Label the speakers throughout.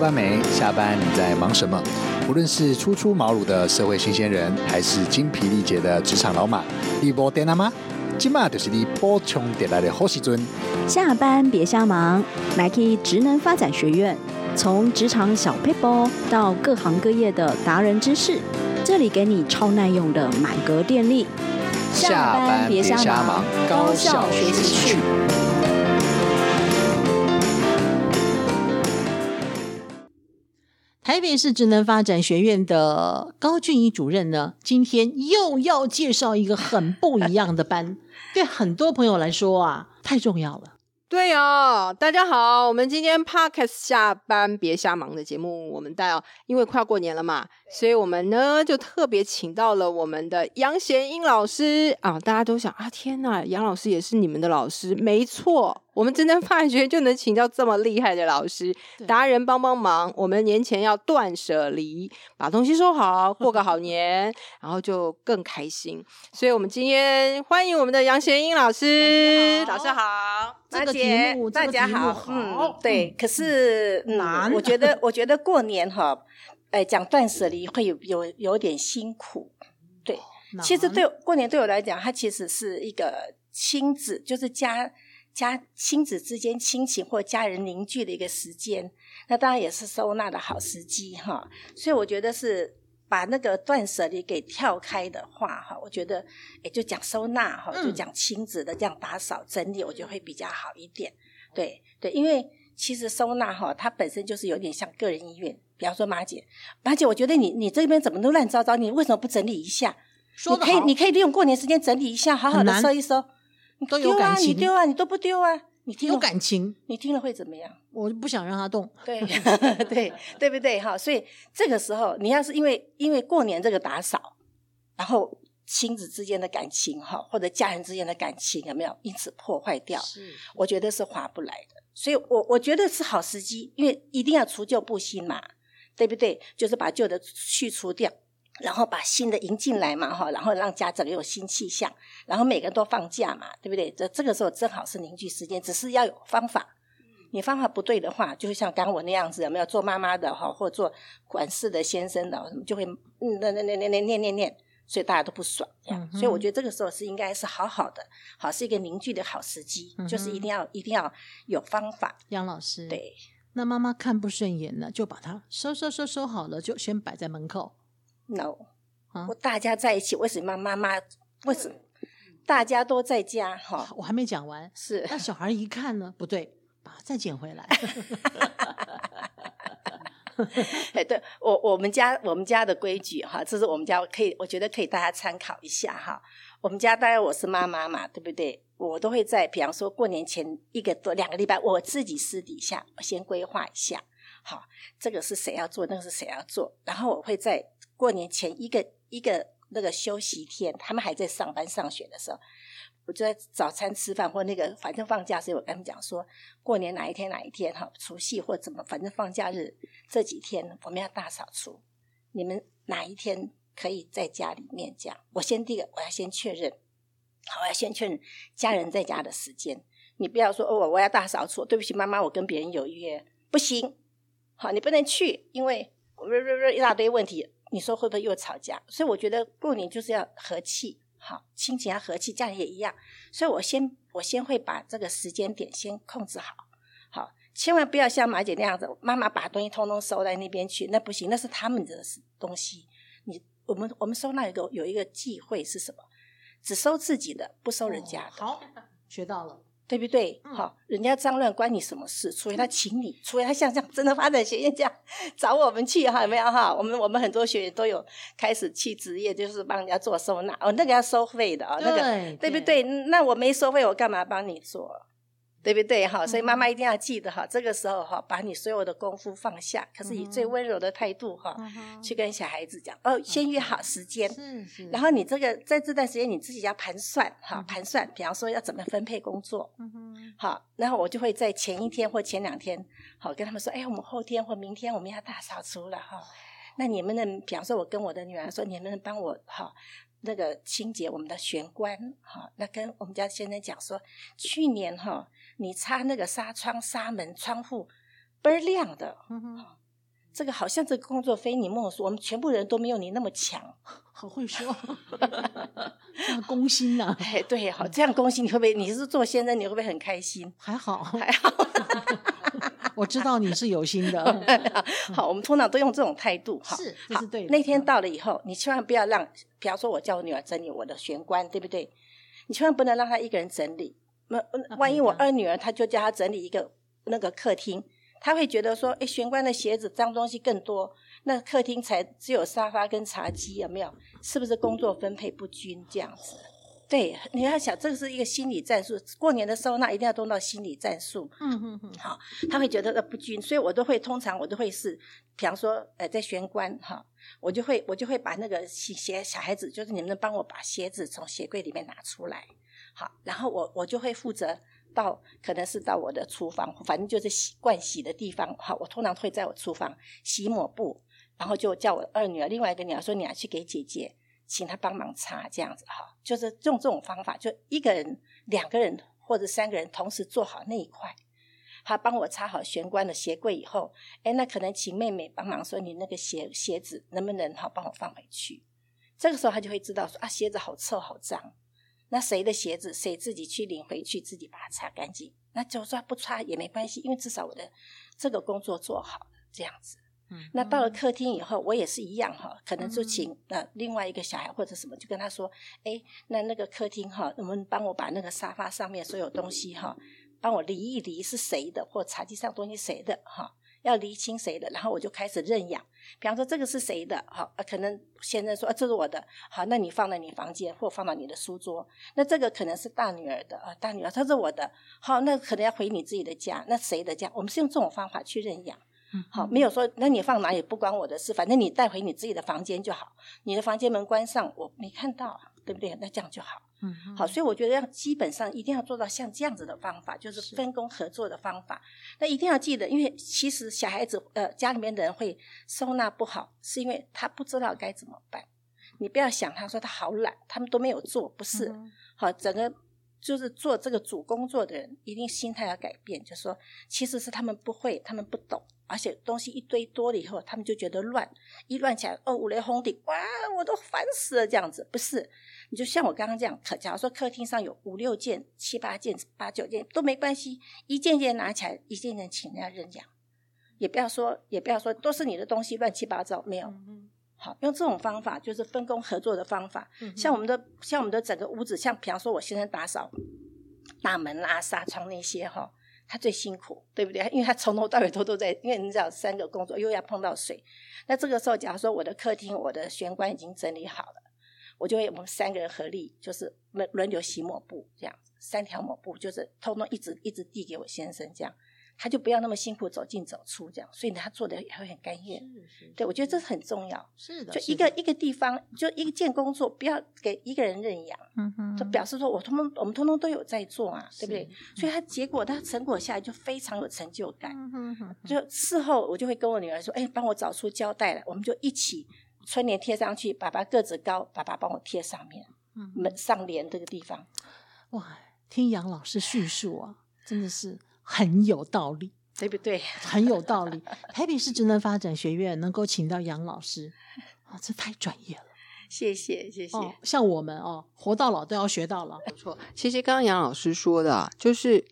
Speaker 1: 班没？下班你在忙什么？无论是初出茅庐的社会新鲜人，还是精疲力竭的职场老马，你波电了吗？今嘛就是你补充点来的好时阵。
Speaker 2: 下班别瞎忙，来去职能发展学院，从职场小 paper 到各行各业的达人知识，这里给你超耐用的满格电力。
Speaker 1: 下班别瞎忙，高效学习去。
Speaker 3: 台北市职能发展学院的高俊怡主任呢，今天又要介绍一个很不一样的班，对很多朋友来说啊，太重要了。
Speaker 4: 对哦，大家好，我们今天 Podcast 下班别瞎忙的节目，我们带哦，因为快要过年了嘛，所以我们呢就特别请到了我们的杨贤英老师啊，大家都想啊，天呐，杨老师也是你们的老师，没错。我们真正发觉就能请教这么厉害的老师达人帮帮忙。我们年前要断舍离，把东西收好，过个好年，然后就更开心。所以，我们今天欢迎我们的杨贤英老师。老师好，
Speaker 3: 这个题目
Speaker 5: 大家好。嗯，对。可是
Speaker 3: 难，
Speaker 5: 我觉得，我觉得过年哈，哎，讲断舍离会有有有点辛苦。对，其实对过年对我来讲，它其实是一个亲子，就是家。家亲子之间亲情或家人凝聚的一个时间，那当然也是收纳的好时机哈。所以我觉得是把那个断舍离给跳开的话哈，我觉得也就讲收纳哈，就讲亲子的这样打扫整理，我觉得会比较好一点。对对，因为其实收纳哈，它本身就是有点像个人医院。比方说马姐，马姐，我觉得你你这边怎么都乱糟糟，你为什么不整理一下？
Speaker 3: 说
Speaker 5: 可以，你可以利用过年时间整理一下，好好的收一收。
Speaker 3: 你都有感情，
Speaker 5: 你丢啊，你都不丢啊？你听
Speaker 3: 有感情，
Speaker 5: 你听了会怎么样？
Speaker 3: 我不想让他动。
Speaker 5: 对 对对不对？哈，所以这个时候，你要是因为因为过年这个打扫，然后亲子之间的感情哈，或者家人之间的感情有没有因此破坏掉？
Speaker 3: 是，
Speaker 5: 我觉得是划不来的。所以我我觉得是好时机，因为一定要除旧布新嘛，对不对？就是把旧的去除掉。然后把新的迎进来嘛，哈，然后让家整个有新气象，然后每个人都放假嘛，对不对？这这个时候正好是凝聚时间，只是要有方法。你方法不对的话，就像刚我那样子，有没有做妈妈的哈，或做管事的先生的，就会嗯，那那那那那念念念，所以大家都不爽。所以我觉得这个时候是应该是好好的，好是一个凝聚的好时机，就是一定要一定要有方法。
Speaker 3: 杨老师，
Speaker 5: 对，
Speaker 3: 那妈妈看不顺眼了，就把它收收收收好了，就先摆在门口。
Speaker 5: no，我大家在一起，为什么妈妈？为什么大家都在家？哈，
Speaker 3: 我还没讲完。
Speaker 5: 是
Speaker 3: 那小孩一看呢，不对，把再捡回来。
Speaker 5: 哎，对我我们家我们家的规矩哈，这是我们家可以，我觉得可以大家参考一下哈。我们家当然我是妈妈嘛，对不对？我都会在，比方说过年前一个多两个礼拜，我自己私底下先规划一下。好，这个是谁要做，那个是谁要做，然后我会在。过年前一个一个那个休息天，他们还在上班上学的时候，我就在早餐吃饭或那个反正放假时，我跟他们讲说，过年哪一天哪一天哈，除夕或怎么，反正放假日这几天我们要大扫除，你们哪一天可以在家里面讲？我先第一个我要先确认，好，我要先确认家人在家的时间。你不要说哦，我要大扫除，对不起妈妈，我跟别人有约，不行，好，你不能去，因为一大堆问题。你说会不会又吵架？所以我觉得过年就是要和气，好，亲情要和气，家人也一样。所以我先我先会把这个时间点先控制好，好，千万不要像马姐那样子，妈妈把东西通通收在那边去，那不行，那是他们的东西。你我们我们收纳一个有一个忌讳是什么？只收自己的，不收人家的。
Speaker 3: 好，学到了。
Speaker 5: 对不对？好，人家脏乱关你什么事？除非他请你，除非他像这样真的发展学院这样找我们去哈，有没有哈？我们我们很多学员都有开始去职业，就是帮人家做收纳哦，那个要收费的哦，那个对不对？那我没收费，我干嘛帮你做？对不对？哈，所以妈妈一定要记得哈，这个时候哈，把你所有的功夫放下，可是以最温柔的态度哈，去跟小孩子讲哦，先约好时间，是是。然后你这个在这段时间你自己要盘算哈，盘算，比方说要怎么分配工作，嗯哼。好，然后我就会在前一天或前两天，好跟他们说，哎，我们后天或明天我们要大扫除了哈，那你们能，比方说我跟我的女儿说，你们能帮我哈。那个清洁我们的玄关，哈，那跟我们家先生讲说，去年哈，你擦那个纱窗、纱门、窗户倍儿亮的，这个好像这个工作非你莫属，我们全部人都没有你那么强。
Speaker 3: 好会说，这样攻心呐、
Speaker 5: 哎，对，好，这样恭喜你会不会？你是做先生，你会不会很开心？
Speaker 3: 还好，
Speaker 5: 还好，
Speaker 3: 我知道你是有心的，
Speaker 5: 好，我们通常都用这种态度。好，
Speaker 3: 是这是对的。
Speaker 5: 那天到了以后，你千万不要让，比方说我叫我女儿整理我的玄关，对不对？你千万不能让她一个人整理。那
Speaker 3: 那
Speaker 5: 万一我二女儿，她就叫她整理一个那个客厅，她会觉得说，哎，玄关的鞋子脏东西更多，那客厅才只有沙发跟茶几，有没有？是不是工作分配不均这样子？对，你要想，这个是一个心理战术。过年的时候，那一定要动到心理战术。
Speaker 3: 嗯嗯嗯，好
Speaker 5: 他会觉得呃不均，所以我都会通常我都会是，比方说呃在玄关哈，我就会我就会把那个鞋鞋小孩子，就是你们能帮我把鞋子从鞋柜里面拿出来，好，然后我我就会负责到可能是到我的厨房，反正就是洗惯洗的地方，好，我通常会在我厨房洗抹布，然后就叫我二女儿另外一个女儿说你要去给姐姐。请她帮忙擦，这样子哈，就是用这种方法，就一个人、两个人或者三个人同时做好那一块。他帮我擦好玄关的鞋柜以后，哎，那可能请妹妹帮忙说，你那个鞋鞋子能不能好帮我放回去？这个时候他就会知道说啊，鞋子好臭好脏，那谁的鞋子谁自己去领回去，自己把它擦干净。那就算不擦也没关系，因为至少我的这个工作做好了，这样子。
Speaker 3: 嗯
Speaker 5: 那到了客厅以后，我也是一样哈，可能就请呃另外一个小孩或者什么，就跟他说，哎，那那个客厅哈，我们帮我把那个沙发上面所有东西哈，帮我理一理是谁的，或茶几上东西谁的哈，要厘清谁的，然后我就开始认养。比方说这个是谁的，好，呃可能先生说、啊、这是我的，好，那你放在你房间或放到你的书桌。那这个可能是大女儿的啊，大女儿她是我的，好，那可能要回你自己的家，那谁的家？我们是用这种方法去认养。好，没有说那你放哪里不关我的事，反正你带回你自己的房间就好。你的房间门关上，我没看到啊，对不对？那这样就好。
Speaker 3: 嗯
Speaker 5: 好，所以我觉得要基本上一定要做到像这样子的方法，就是分工合作的方法。那一定要记得，因为其实小孩子呃家里面的人会收纳不好，是因为他不知道该怎么办。你不要想他说他好懒，他们都没有做，不是。
Speaker 3: 嗯
Speaker 5: 好，整个就是做这个主工作的人，一定心态要改变，就是说其实是他们不会，他们不懂，而且东西一堆多了以后，他们就觉得乱，一乱起来，哦，五雷轰顶，哇，我都烦死了，这样子不是？你就像我刚刚这样，可假如说客厅上有五六件、七八件、八九件都没关系，一件件拿起来，一件件请人家认养，也不要说，也不要说都是你的东西乱七八糟，没有。
Speaker 3: 嗯
Speaker 5: 好，用这种方法就是分工合作的方法。
Speaker 3: 嗯
Speaker 5: 像我们的像我们的整个屋子，像比方说我先生打扫大门啦、纱窗那些哈，他最辛苦，对不对？因为他从头到尾都都在，因为你知道三个工作又要碰到水，那这个时候假如说我的客厅、我的玄关已经整理好了，我就会我们三个人合力，就是轮轮流洗抹布这样，三条抹布就是通通一直一直递给我先生这样。他就不要那么辛苦走进走出这样，所以他做的也会很甘愿。
Speaker 3: 是是
Speaker 5: 对，我觉得这是很重要。
Speaker 3: 是的，
Speaker 5: 就一个一个地方，就一件工作，不要给一个人认养，
Speaker 3: 嗯哼
Speaker 5: 就表示说我通通我们通通都有在做啊，对不对？所以他结果他成果下来就非常有成就感。
Speaker 3: 嗯哼
Speaker 5: 就事后我就会跟我女儿说：“哎，帮我找出胶带来，我们就一起春联贴上去，爸爸个子高，爸爸帮我贴上面
Speaker 3: 嗯
Speaker 5: 门上联这个地方。
Speaker 3: 哇，听杨老师叙述啊，真的是很有道理。
Speaker 5: 对不对？
Speaker 3: 很有道理。台北市职能发展学院能够请到杨老师啊，这太专业了。
Speaker 5: 谢谢，谢谢。
Speaker 3: 哦，像我们哦，活到老都要学到老，
Speaker 4: 没错，其实刚刚杨老师说的、啊，就是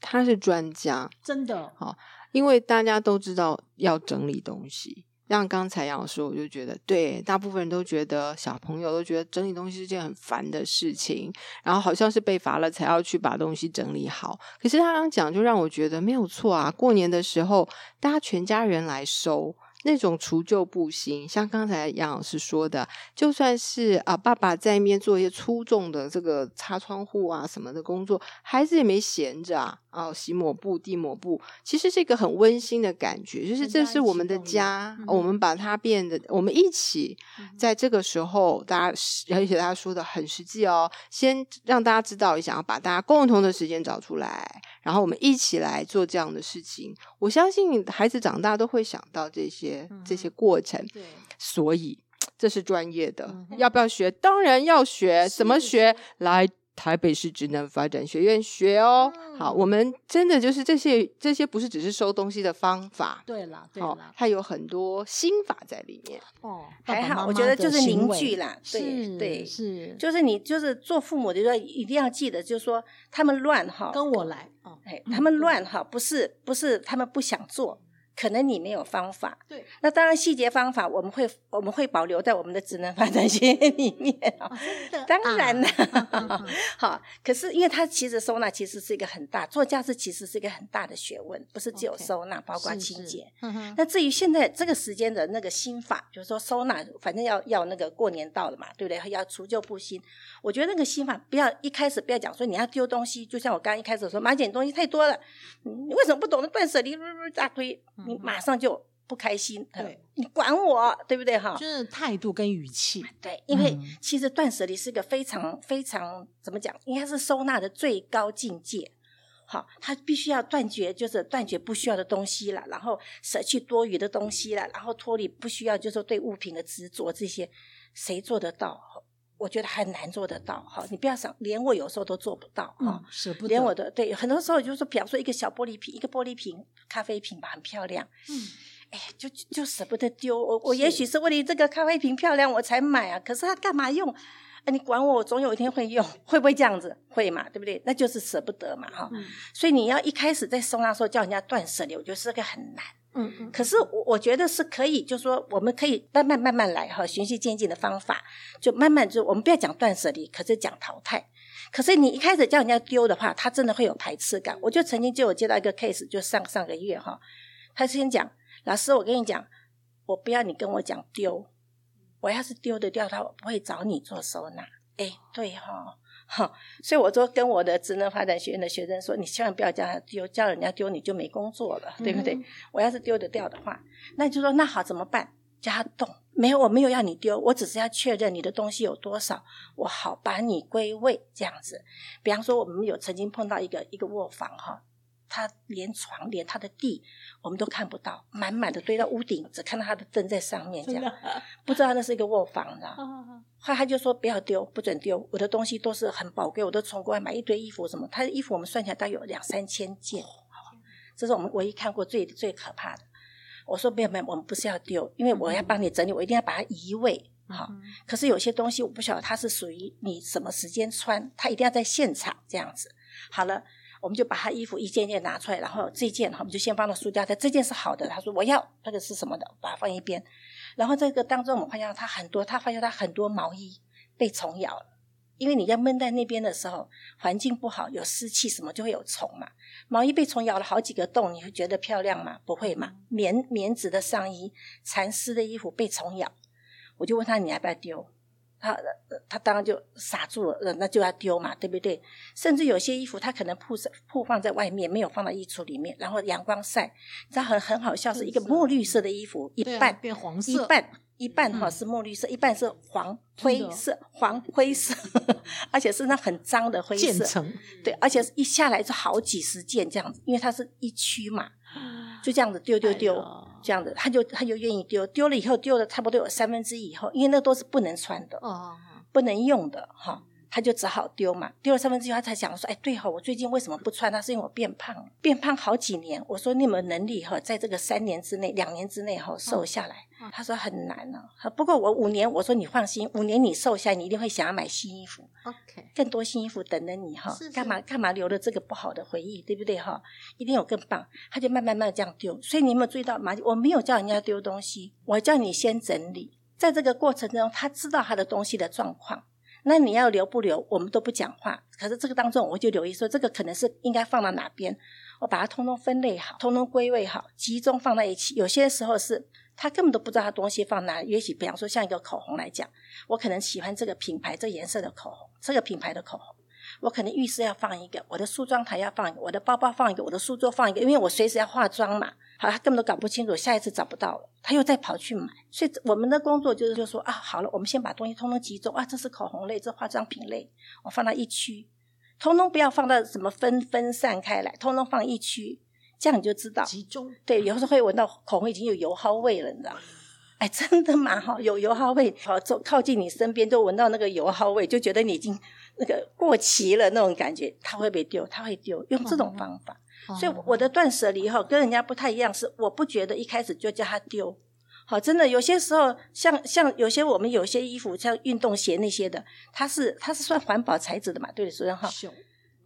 Speaker 4: 他是专家，
Speaker 3: 真的。
Speaker 4: 好因为大家都知道要整理东西。像刚才杨老师，我就觉得，对，大部分人都觉得，小朋友都觉得整理东西是件很烦的事情，然后好像是被罚了才要去把东西整理好。可是他刚讲，就让我觉得没有错啊。过年的时候，大家全家人来收。那种除旧布新，像刚才杨老师说的，就算是啊，爸爸在那边做一些粗重的这个擦窗户啊什么的工作，孩子也没闲着啊，哦，洗抹布、地抹布，其实是一个很温馨的感觉，就是这是我们的家，
Speaker 3: 嗯
Speaker 4: 我们把它变得，我们一起在这个时候，大家而且大家说的很实际哦，先让大家知道一下，把大家共同的时间找出来，然后我们一起来做这样的事情。我相信孩子长大都会想到这些、这些过程，
Speaker 3: 对，
Speaker 4: 所以这是专业的，
Speaker 3: 嗯
Speaker 4: 要不要学？当然要学，怎么学？来台北市职能发展学院学哦。好，我们真的就是这些这些不是只是收东西的方法，
Speaker 3: 对了，对
Speaker 4: 好
Speaker 3: 了，，
Speaker 4: 它有很多心法在里面。
Speaker 3: 哦，
Speaker 5: 还好，我觉得就是凝聚啦，对
Speaker 3: 是
Speaker 5: 对，
Speaker 3: 是，
Speaker 5: 就是你就是做父母的，说一定要记得，就是说他们乱哈，
Speaker 3: 跟我来哦，
Speaker 5: 哎，
Speaker 3: 嗯
Speaker 5: 他们乱哈，不是不是他们不想做，可能你没有方法。
Speaker 3: 对，
Speaker 5: 那当然细节方法我们会我们会保留在我们的职能发展学院里面啊。当然
Speaker 3: 了
Speaker 5: 好，可是因为它其实收纳其实是一个很大，做家事其实是一个很大的学问，不是只有收纳，包括清洁。
Speaker 3: 嗯哼
Speaker 5: 那至于现在这个时间的那个心法，就是说收纳，反正要要那个过年到了嘛，对不对？要除旧布新。我觉得那个心法不要一开始不要讲说你要丢东西，就像我刚刚一开始说，马姐你东西太多了，嗯你为什么不懂得断舍离？大堆，你
Speaker 3: 嗯
Speaker 5: 马上就不开心。呃
Speaker 3: 对，
Speaker 5: 你管我，对不对哈？
Speaker 3: 就是态度跟语气，
Speaker 5: 对，因为
Speaker 3: 嗯
Speaker 5: 其实断舍离是一个非常非常怎么讲，应该是收纳的最高境界。好，他必须要断绝，就是断绝不需要的东西了，然后舍去多余的东西了，然后脱离不需要，就是说对物品的执着，这些谁做得到？我觉得很难做得到。哈，你不要想，连我有时候都做不到。哈、
Speaker 3: 嗯，舍不得，
Speaker 5: 连我的对，很多时候就是说，比方说一个小玻璃瓶，一个玻璃瓶咖啡瓶吧，很漂亮，
Speaker 3: 嗯，
Speaker 5: 哎，就就就舍不得丢。我我也许是为了这个咖啡瓶漂亮我才买啊，可是它干嘛用？哎，你管我，我总有一天会用，会不会这样子？会嘛，对不对？那就是舍不得嘛，哈。
Speaker 3: 嗯
Speaker 5: 所以你要一开始在收纳的时候叫人家断舍离，我觉得是个很难。
Speaker 3: 嗯，
Speaker 5: 可是我我觉得是可以，就是说我们可以慢慢慢慢来哈，循序渐进的方法，就慢慢就我们不要讲断舍离，可是讲淘汰。可是你一开始叫人家丢的话，他真的会有排斥感。我就曾经就有接到一个 case，就上上个月哈，他先讲老师，我跟你讲，我不要你跟我讲丢，我要是丢的掉它，我不会找你做收纳。哎，对哈、哈，所以我就跟我的职能发展学院的学生说，你千万不要叫他丢，叫人家丢你就没工作了，对不对？
Speaker 3: 嗯
Speaker 5: 我要是丢得掉的话，那你就说那好怎么办？叫他动，没有，我没有要你丢，我只是要确认你的东西有多少，我好把你归位这样子。比方说，我们有曾经碰到一个一个卧房哈，他连床连他的地我们都看不到，满满的堆到屋顶，只看到他的灯在上面这样，不知道那是一个卧房，你知道。
Speaker 3: 啊
Speaker 5: 后来他就说不要丢，不准丢，我的东西都是很宝贵，我都从国外买一堆衣服什么，他的衣服我们算起来大概有两三千件，这是我们唯一看过最最可怕的。我说没有没有，我们不是要丢，因为我要帮你整理，我一定要把它移位。好，
Speaker 3: 嗯
Speaker 5: 可是有些东西我不晓得它是属于你什么时间穿，它一定要在现场这样子。好了，我们就把他衣服一件件拿出来，然后这件我们就先放到书架，在这件是好的，他说我要那个是什么的，把它放一边。然后这个当中我们发现他很多，他发现他很多毛衣被虫咬了。因为你在闷在那边的时候，环境不好，有湿气什么就会有虫嘛。毛衣被虫咬了好几个洞，你会觉得漂亮吗？不会嘛。棉棉质的上衣、蚕丝的衣服被虫咬，我就问他你要不要丢？他呃他当然就傻住了，呃那就要丢嘛，对不对？甚至有些衣服他可能铺在铺放在外面，没有放到衣橱里面，然后阳光晒，你知道很很好笑，是一个墨绿色的衣服，一半、
Speaker 3: 变黄色一，
Speaker 5: 半一半哈
Speaker 3: 嗯
Speaker 5: 是墨绿色，一半是黄灰色，黄灰色，而且是那很脏的灰色。对，而且是一下来就好几十件这样子，因为它是一区嘛，就这样子丢丢丢，
Speaker 3: 哎
Speaker 5: 这样子他就他就愿意丢，丢了以后丢了差不多有三分之一以后，因为那都是不能穿的，
Speaker 3: 哦，
Speaker 5: 不能用的哈。他就只好丢嘛，丢了三分之一，他才想说，哎，对哈、我最近为什么不穿？那是因为我变胖了，变胖好几年。我说你有没有能力哈，在这个三年之内、两年之内哈瘦下来？
Speaker 3: 嗯
Speaker 5: 他说很难呢、啊。不过我五年，我说你放心，五年你瘦下来，你一定会想要买新衣服。
Speaker 3: OK，
Speaker 5: 更多新衣服等着你哈
Speaker 3: 是是，
Speaker 5: 干嘛干嘛留了这个不好的回忆，对不对哈？一定有更棒，他就慢慢慢这样丢。所以你有没有注意到，马我没有叫人家丢东西，我叫你先整理。在这个过程中，他知道他的东西的状况，那你要留不留，我们都不讲话。可是这个当中，我就留意说，这个可能是应该放到哪边，我把它通通分类好，通通归位好，集中放在一起。有些时候是他根本都不知道他东西放哪里。也许比方说像一个口红来讲，我可能喜欢这个品牌、这颜色的口红，这个品牌的口红。我可能浴室要放一个，我的梳妆台要放一个，我的包包放一个，我的书桌放一个，因为我随时要化妆嘛。好，他根本都搞不清楚，下一次找不到了，他又再跑去买。所以我们的工作就是就说啊，好了，我们先把东西通通集中啊，这是口红类，这化妆品类，我放到一区，通通不要放到什么分分散开来，通通放一区，这样你就知道。
Speaker 3: 集中，
Speaker 5: 对，有时候会闻到口红已经有油耗味了，你知道吗？哎，真的吗？哈，有油耗味，好，走靠近你身边就闻到那个油耗味，就觉得你已经那个过期了那种感觉，他会不会丢？他会丢，用这种方法。所以我的断舍离哈跟人家不太一样，是我不觉得一开始就叫他丢。好，真的有些时候，像像有些我们有些衣服，像运动鞋那些的，它是它是算环保材质的嘛？对，主任哈。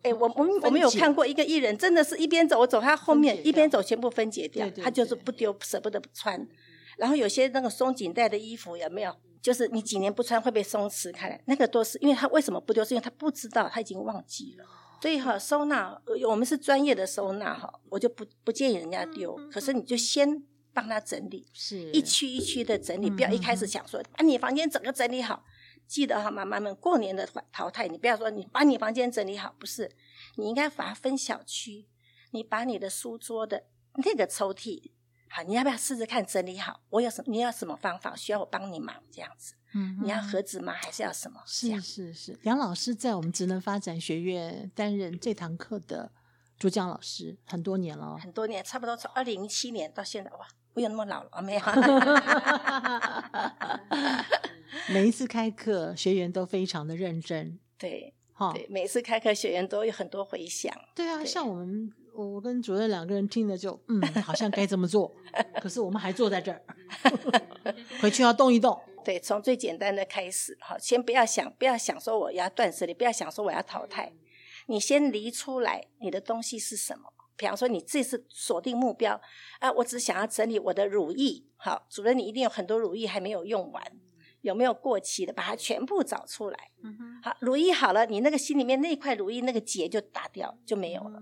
Speaker 5: 哎，我我们我们有看过一个艺人，真的是一边走我走他后面，一边走全部分解掉，他就是不丢，舍不得穿。然后有些那个松紧带的衣服有没有？就是你几年不穿会被松弛开来，那个都是因为他为什么不丢？是因为他不知道，他已经忘记了。所以哈，收纳我们是专业的收纳哈，我就不不建议人家丢。可是你就先帮他整理，
Speaker 3: 是
Speaker 5: 一区一区的整理，不要一开始想说把你房间整个整理好。记得哈，妈妈们过年的淘汰，你不要说你把你房间整理好，不是，你应该把它分小区。你把你的书桌的那个抽屉，好，你要不要试试看整理好？我有什你要什么方法？需要我帮你忙这样子？嗯，你要盒子吗？还是要什么？
Speaker 3: 是是是，杨老师在我们职能发展学院担任这堂课的主讲老师很多年了，
Speaker 5: 很多年，差不多从二零一七年到现在，哇，我有那么老了没有？
Speaker 3: 每一次开课，学员都非常的认真，
Speaker 5: 对，哈，对，每次开课，学员都有很多回响，
Speaker 3: 对啊，像我们，我跟主任两个人听了就，嗯，好像该这么做，可是我们还坐在这儿，回去要动一动。
Speaker 5: 对，从最简单的开始，好，先不要想，不要想说我要断舍离，不要想说我要淘汰，你先离出来，你的东西是什么？比方说，你这次锁定目标，啊，我只想要整理我的乳液，好，主任，你一定有很多乳液还没有用完，有没有过期的？把它全部找出来。嗯哼，好，乳液好了，你那个心里面那块乳液那个结就打掉，就没有了。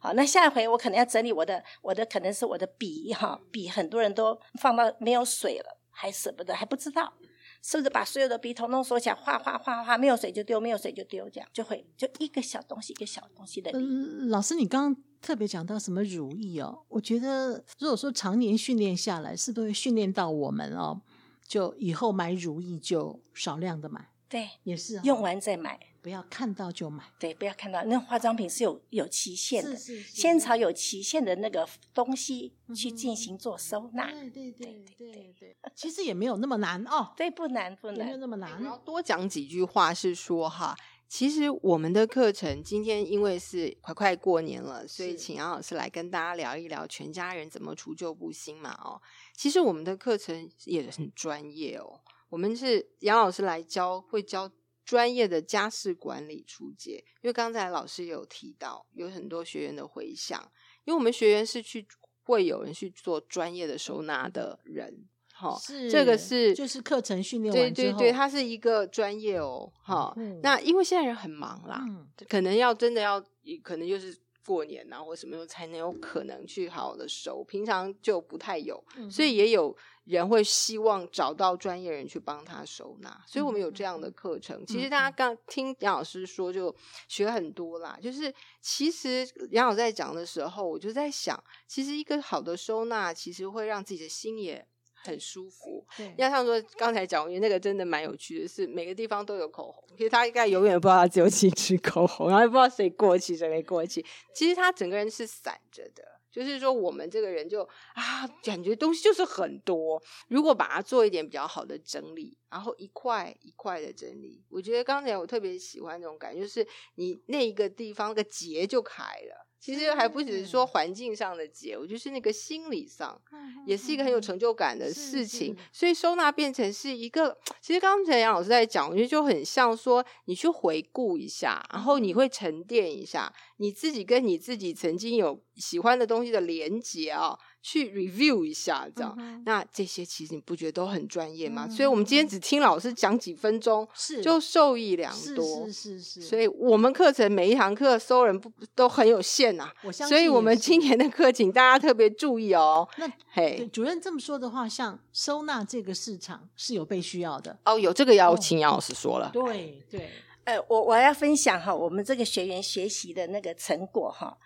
Speaker 5: 好，那下一回我可能要整理我的，我的可能是我的笔哈，笔很多人都放到没有水了。还舍不得，还不知道，是不是把所有的笔统统收起来，画画画画，没有水就丢，没有水就丢，这样就会就一个小东西，一个小东西的。
Speaker 3: 嗯，老师，你刚刚特别讲到什么如意哦？我觉得如果说常年训练下来，是不是会训练到我们哦？就以后买如意就少量的买，
Speaker 5: 对，
Speaker 3: 也是
Speaker 5: 用完再买。
Speaker 3: 不要看到就买，
Speaker 5: 对，不要看到那化妆品是有有期限的，是是先朝有期限的那个东西去进行做收纳。
Speaker 3: 对对对对对，其实也没有那么难哦，
Speaker 5: 对，不难不难，
Speaker 3: 没有那么难。
Speaker 4: 我要多讲几句话是说哈，其实我们的课程今天因为是快快过年了，所以请杨老师来跟大家聊一聊全家人怎么除旧布新嘛哦。其实我们的课程也很专业哦，我们是杨老师来教，会教。专业的家事管理出街，因为刚才老师有提到，有很多学员的回想，因为我们学员是去会有人去做专业的收纳的人，哈，
Speaker 3: 是
Speaker 4: 这个是
Speaker 3: 就是课程训练
Speaker 4: 完对对对，它是一个专业哦，哈，那因为现在人很忙啦，可能要真的要，可能就是过年啊或什么时候才能有可能去好好的收，平常就不太有，所以也有。人会希望找到专业人去帮他收纳，所以我们有这样的课程。其实大家刚听杨老师说，就学很多啦。就是其实杨老师在讲的时候，我就在想，其实一个好的收纳，其实会让自己的心也很舒服。
Speaker 3: 对，
Speaker 4: 要像说刚才讲，我觉得那个真的蛮有趣的，是每个地方都有口红。其实他应该永远不知道他只有几支口红，然后也不知道谁过期谁没过期。其实他整个人是散着的。就是说，我们这个人就啊，感觉东西就是很多。如果把它做一点比较好的整理，然后一块一块的整理，我觉得刚才我特别喜欢那种感觉，就是你那一个地方个结就开了。其实还不只是说环境上的解，我就是那个心理上，也是一个很有成就感的事情。所以收纳变成是一个，其实刚才杨老师在讲，我觉得就很像说，你去回顾一下，然后你会沉淀一下你自己跟你自己曾经有喜欢的东西的连接啊。去 review 一下，这样，那这些其实你不觉得都很专业吗？所以，我们今天只听老师讲几分钟，
Speaker 3: 是
Speaker 4: 就受益良多，
Speaker 3: 是是是。
Speaker 4: 所以我们课程每一堂课收人不都很有限呐，
Speaker 3: 我相
Speaker 4: 信。所以我们今年的课，请大家特别注意哦。
Speaker 3: 那嘿，主任这么说的话，像收纳这个市场是有被需要的
Speaker 4: 哦。有这个要请，杨老师说了，
Speaker 3: 对对。
Speaker 5: 呃，我我要分享哈，我们这个学员学习的那个成果哈。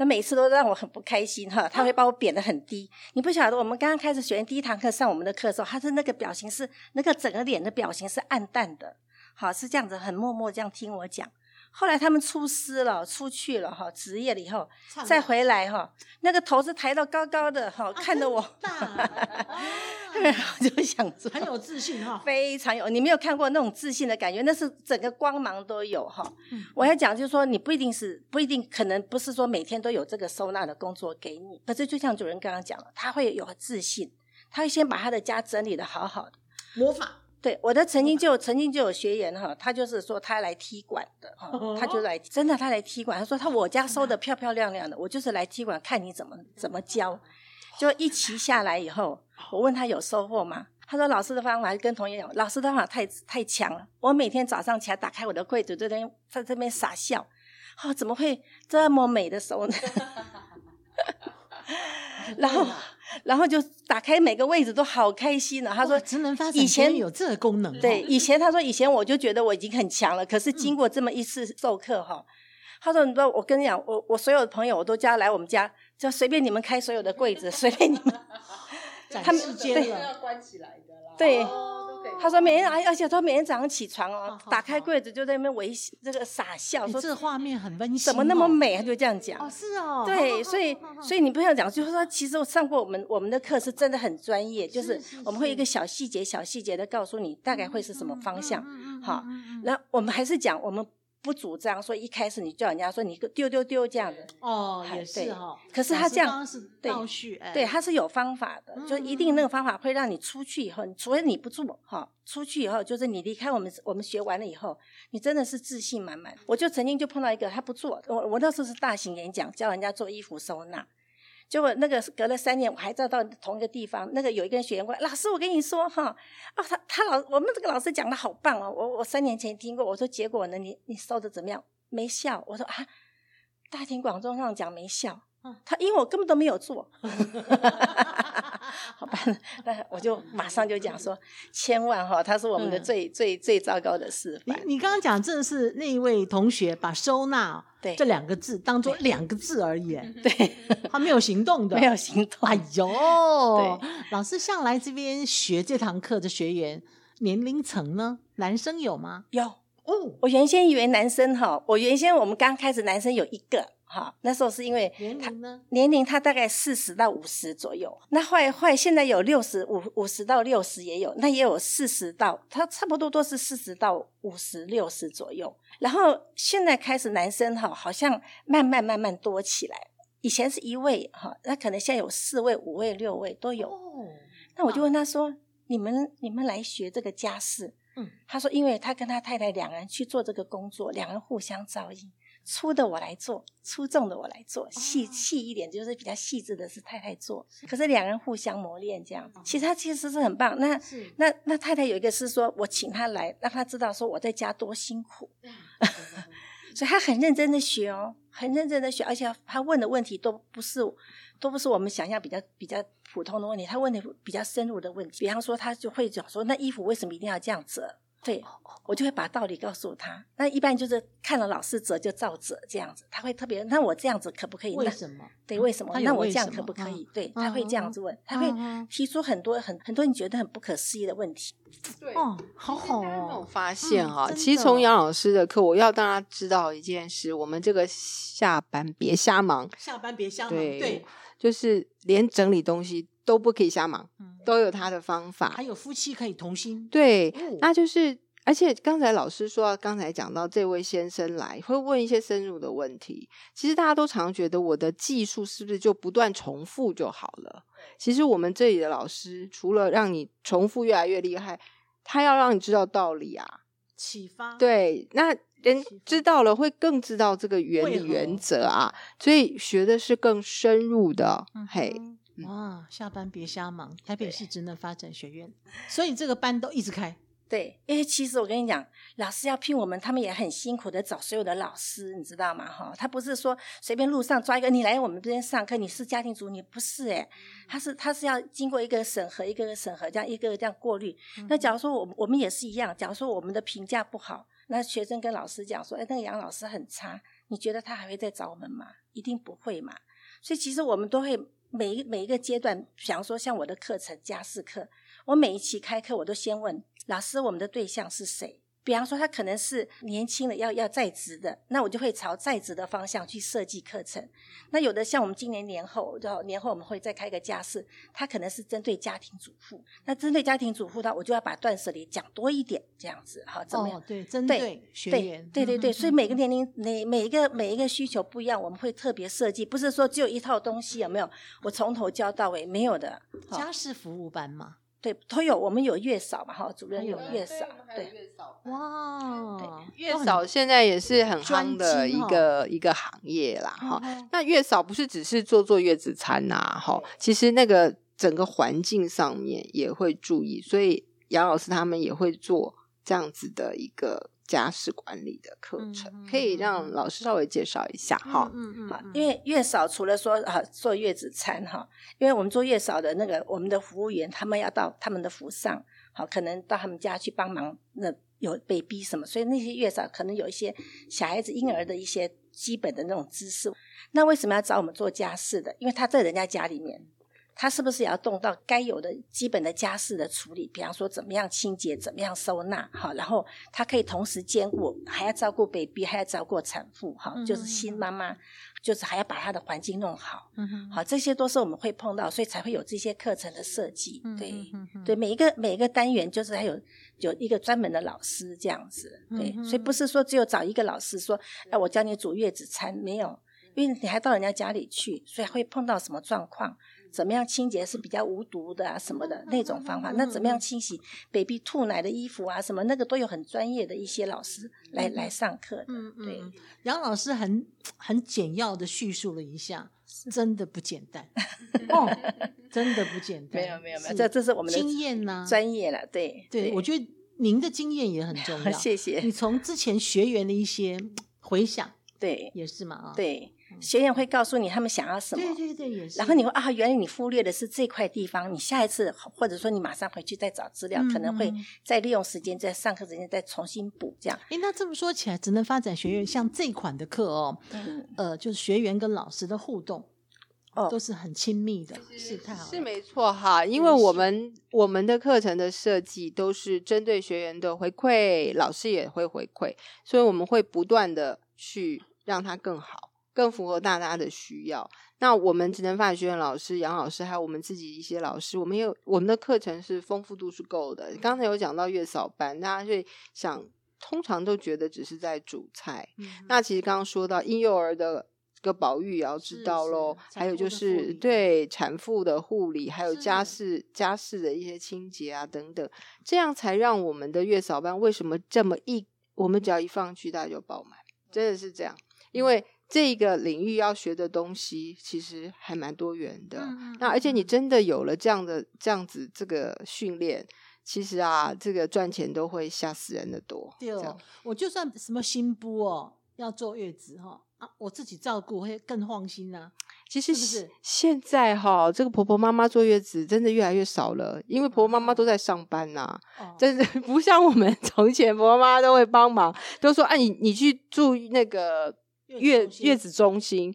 Speaker 5: 他每次都让我很不开心哈，他会把我贬得很低。你不晓得，我们刚刚开始学第一堂课上我们的课的时候，他是那个表情是那个整个脸的表情是暗淡的，好是这样子，很默默这样听我讲。后来他们出师了，出去了哈，职业了以后，
Speaker 3: 唱
Speaker 5: 再回来哈，那个头是抬到高高的哈，看着我，
Speaker 3: 大，啊
Speaker 5: 我就想说，
Speaker 3: 很有自信哈。
Speaker 5: 非常有，你没有看过那种自信的感觉，那是整个光芒都有哈。
Speaker 3: 嗯
Speaker 5: 我要讲就是说，你不一定是不一定，可能不是说每天都有这个收纳的工作给你，可是就像主人刚刚讲了，他会有自信，他会先把他的家整理的好好的。
Speaker 3: 魔法
Speaker 5: 对，我的曾经就曾经就有学员哈，他就是说他来踢馆的哈，他就来真的他来踢馆，他说他我家收的漂漂亮亮的，我就是来踢馆看你怎么怎么教。就一期下来以后，我问他有收获吗？他说老师的方法跟同学讲，老师的方法太太强了，我每天早上起来打开我的柜子，就在那边在这边傻笑，哦，怎么会这么美的手呢？然后，然后就打开每个位置都好开心呢。他说
Speaker 3: 职能发展
Speaker 5: 以前
Speaker 3: 有这个功能哦，
Speaker 5: 对，以前他说以前我就觉得我已经很强了，可是经过这么一次授课哈，他说你知道我跟你讲，我我所有的朋友我都叫他来我们家，就随便你们开所有的柜子，随便你们。
Speaker 3: 展
Speaker 5: 他们
Speaker 3: 示间
Speaker 5: 对
Speaker 3: 了，
Speaker 4: 关起来的啦
Speaker 5: 对
Speaker 4: 都可以
Speaker 5: 他说每天而而且他每天早上起床哦打开柜子就在那边微笑这个傻笑，说
Speaker 3: 这画面很温馨，
Speaker 5: 怎么那么？美，他就这样讲。
Speaker 3: 哦，是哦，
Speaker 5: 对，所以 所以你不要讲，就是说，其实我上过我们我们的课是真的很专业，就是
Speaker 3: 是
Speaker 5: 我们会一个小细节、小细节的告诉你大概会是什么方向。
Speaker 3: 嗯
Speaker 5: 好，那我们还是讲，我们不主张说一开始你叫人家说你丢丢丢这样的，
Speaker 3: 哦，也
Speaker 5: 对
Speaker 3: 是哈。
Speaker 5: 可是他这样
Speaker 3: 是
Speaker 5: 对
Speaker 3: 倒叙，哎
Speaker 5: 对，他是有方法的，就一定那个方法会让你出去以后，除非你不做哈，出去以后就是你离开我们，我们学完了以后，你真的是自信满满。我就曾经就碰到一个他不做，我我那时候是大型演讲，教人家做衣服收纳。结果那个隔了三年，我还再到同一个地方，那个有一个人学员过来，老师，我跟你说哈，哦，他他老我们这个老师讲的好棒哦，我我三年前听过，我说结果呢，你你收的怎么样？没效，我说啊，大庭广众上讲没效，他因为我根本都没有做，好吧，那我就马上就讲说，千万哈，他是我们的
Speaker 3: 嗯
Speaker 5: 最、最最糟糕的示
Speaker 3: 你
Speaker 5: 范。
Speaker 3: 你刚刚讲，真的是那一位同学把收纳
Speaker 5: 对
Speaker 3: 这两个字当做两个字而已，哎
Speaker 5: 对，
Speaker 3: 他没有行动的，
Speaker 5: 没有行动。
Speaker 3: 哎呦，
Speaker 5: 对，
Speaker 3: 老师向来这边学这堂课的学员年龄层呢，男生有吗？
Speaker 5: 有，
Speaker 3: 哦，
Speaker 5: 我原先以为男生哈，我原先我们刚开始男生有一个哈，那时候是因为
Speaker 3: 年龄呢？
Speaker 5: 年龄他大概四十到五十左右，那后来后来现在有六十五五十到六十也有，那也有四十到，他差不多都是四十到五十六十左右。然后现在开始男生哈，好像慢慢慢慢多起来，以前是一位哈，那可能现在有四位、五位、六位都有。
Speaker 3: 哦，
Speaker 5: 那我就问他说：“你们你们来学这个家事？”
Speaker 3: 嗯，
Speaker 5: 他说：“因为他跟他太太两人去做这个工作，两人互相照应。”粗的我来做，粗重的我来做，细细一点就是比较细致的是太太做。可是两人互相磨练这样子，其实他其实是很棒。那那那太太有一个是说我请他来，让他知道说我在家多辛苦，所以他很认真的学哦，很认真的学，而且他问的问题都不是都不是我们想象比较比较普通的问题，他问的比较深入的问题。比方说，他就会讲说，那衣服为什么一定要这样折？对我就会把道理告诉他。那一般就是看了老师折就照折这样子，他会特别那我这样子可不可以？那
Speaker 3: 为什么？
Speaker 5: 对，为什么？那我这样可不可以？
Speaker 3: 嗯
Speaker 5: 对，他会这样子问，他会提出很多很很多你觉得很不可思议的问题。
Speaker 4: 对
Speaker 3: 哦，好好
Speaker 4: 我
Speaker 3: 哦，
Speaker 4: 发现哈、
Speaker 3: 嗯
Speaker 4: 其实从杨老师的课，我要大家知道一件事：我们这个下班别瞎忙，
Speaker 3: 下班别瞎忙，
Speaker 4: 对
Speaker 3: 对，
Speaker 4: 就是连整理东西都不可以瞎忙，
Speaker 3: 嗯
Speaker 4: 都有他的方法
Speaker 3: 还。有夫妻可以同心，
Speaker 4: 对，
Speaker 3: 哦
Speaker 4: 那就是，而且刚才老师说，刚才讲到这位先生来会问一些深入的问题。其实大家都常觉得我的技术是不是就不断重复就好了？其实我们这里的老师，除了让你重复越来越厉害，他要让你知道道理啊。
Speaker 3: 启发，
Speaker 4: 对，那人知道了，会更知道这个原理原则啊，所以学的是更深入的。
Speaker 3: 嗯
Speaker 4: 嘿，
Speaker 3: 哼哇，下班别瞎忙，台北市职能发展学院，所以这个班都一直开，
Speaker 5: 对，因为其实我跟你讲，老师要聘我们，他们也很辛苦的找所有的老师，你知道吗？哈，他不是说随便路上抓一个你来我们这边上课，你是家庭主你，不是诶，他是他是要经过一个审核，一个个审核，这样一个个这样过滤。那假如说我们我们也是一样，假如说我们的评价不好，那学生跟老师讲说，哎，那个杨老师很差，你觉得他还会再找我们吗？一定不会嘛。所以其实我们都会每一每一个阶段，比方说像我的课程家事课，我每一期开课我都先问老师，我们的对象是谁？比方说，他可能是年轻的，要要在职的，那我就会朝在职的方向去设计课程。那有的像我们今年年后，就年后我们会再开一个家事，他可能是针对家庭主妇。那针对家庭主妇的，我就要把断舍离讲多一点，这样子哈，怎么样？
Speaker 3: 哦，对，针
Speaker 5: 对
Speaker 3: 对学员，
Speaker 5: 对对 对，
Speaker 3: 嗯
Speaker 5: 所以每个年龄每每一个每一个需求不一样，我们会特别设计，不是说只有一套东西有没有？我从头教到尾没有的。哦
Speaker 3: 家事服务班嘛，
Speaker 5: 对，都有，我们有月嫂嘛，哈，主任有月嫂，对，
Speaker 3: 哇，
Speaker 4: 月
Speaker 3: 都很
Speaker 4: 嫂现在也是很夯的一个一个行业啦，哈、
Speaker 3: 嗯
Speaker 4: 那月嫂不是只是做做月子餐呐、哈，其实那个整个环境上面也会注意，所以杨老师他们也会做这样子的一个家事管理的课程，可以让老师稍微介绍一下哈。
Speaker 3: 嗯嗯嗯，
Speaker 5: 因为月嫂除了说啊做月子餐哈，因为我们做月嫂的那个我们的服务员，他们要到他们的府上，好，可能到他们家去帮忙，那有 baby 什么，所以那些月嫂可能有一些小孩子婴儿的一些基本的那种知识。那为什么要找我们做家事的？因为他在人家家里面。他是不是也要动到该有的基本的家事的处理？比方说怎么样清洁，怎么样收纳，好，然后他可以同时兼顾，还要照顾 baby，还要照顾产妇，哈，就是新妈妈，就是还要把她的环境弄好，
Speaker 3: 嗯哼
Speaker 5: 好，这些都是我们会碰到，所以才会有这些课程的设计。
Speaker 3: 嗯
Speaker 5: 对、
Speaker 3: 嗯嗯
Speaker 5: 对，每一个每一个单元就是还有有一个专门的老师这样子。对，
Speaker 3: 嗯
Speaker 5: 所以不是说只有找一个老师说，哎、我教你煮月子餐，没有，因为你还到人家家里去，所以会碰到什么状况。怎么样清洁是比较无毒的啊，什么的那种方法？那怎么样清洗 baby 吐奶的衣服啊，什么那个都有很专业的一些老师来来上课的。
Speaker 3: 嗯嗯，
Speaker 5: 对
Speaker 3: 嗯杨老师很很简要的叙述了一下，真的不简单 哦，真的不简单。
Speaker 5: 没有没有没有，这这是我们的
Speaker 3: 经验呢，
Speaker 5: 专业了。对
Speaker 3: 对，我觉得您的经验也很重要。
Speaker 5: 谢谢
Speaker 3: 你从之前学员的一些回想
Speaker 5: 对
Speaker 3: 也是嘛啊，
Speaker 5: 对，学员会告诉你他们想要什么。
Speaker 3: 对对对，也是。
Speaker 5: 然后你会啊，原来你忽略的是这块地方，你下一次或者说你马上回去再找资料，可能会再利用时间在上课时间再重新补这样。
Speaker 3: 诶，那这么说起来，职能发展学院像这款的课哦，
Speaker 5: 嗯，
Speaker 3: 呃，就是学员跟老师的互动
Speaker 5: 哦
Speaker 3: 都是很亲密的，是太好了。
Speaker 4: 是没错哈，因为我们我们的课程的设计都是针对学员的回馈，老师也会回馈，所以我们会不断的去让它更好，更符合大家的需要。那我们职能发展学院老师杨老师还有我们自己一些老师，我们有我们的课程是丰富度是够的。刚才有讲到月嫂班，大家会想，通常都觉得只是在煮菜，
Speaker 3: 嗯
Speaker 4: 那其实刚刚说到婴幼儿的这个保育也要知道喽，
Speaker 3: 是
Speaker 4: 还有就是对产妇的护理，还有家
Speaker 3: 是
Speaker 4: 事家事的一些清洁啊等等，这样才让我们的月嫂班为什么这么一，我们只要一放去大家就爆满，真的是这样，因为这个领域要学的东西其实还蛮多元的。
Speaker 3: 嗯
Speaker 4: 那而且你真的有了这样的这样子这个训练，其实啊，这个赚钱都会吓死人的多。
Speaker 3: 对哦，我就算什么新妇哦，要坐月子哈啊，我自己照顾会更放心呐。
Speaker 4: 其实
Speaker 3: 是
Speaker 4: 现在哈，这个婆婆妈妈坐月子真的越来越少了，因为婆婆妈妈都在上班呐、
Speaker 3: 哦，
Speaker 4: 真的 不像我们从前婆婆妈妈都会帮忙，都说啊你你去住那个月月子中心，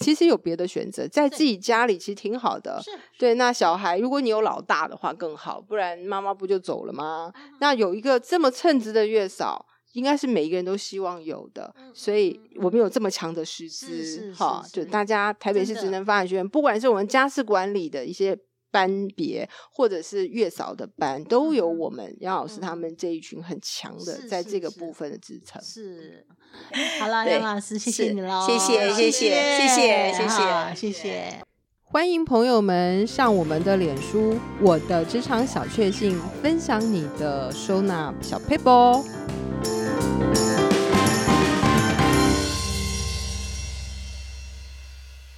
Speaker 4: 其实有别的选择，在自己家里其实挺好的。
Speaker 3: 是
Speaker 4: 对，那小孩如果你有老大的话更好，不然妈妈不就走了吗？那有一个这么称职的月嫂，应该是每一个人都希望有的，
Speaker 3: 嗯
Speaker 4: 所以
Speaker 3: 嗯
Speaker 4: 我们有这么强的师资，哈，就大家台北市职能发展学院，不管是我们家事管理的一些。班别或者是月嫂的班，都有
Speaker 3: 嗯
Speaker 4: 我们杨老师他
Speaker 3: 嗯
Speaker 4: 们这一群很强的，在这个部分的支撑。
Speaker 3: 是，好
Speaker 5: 了，
Speaker 3: 林老师，谢谢你了，
Speaker 5: 谢谢，谢谢，谢谢，谢谢，
Speaker 3: 谢谢。
Speaker 4: 欢迎朋友们上我们的脸书，我的职场小确幸，分享你的收纳小 paper。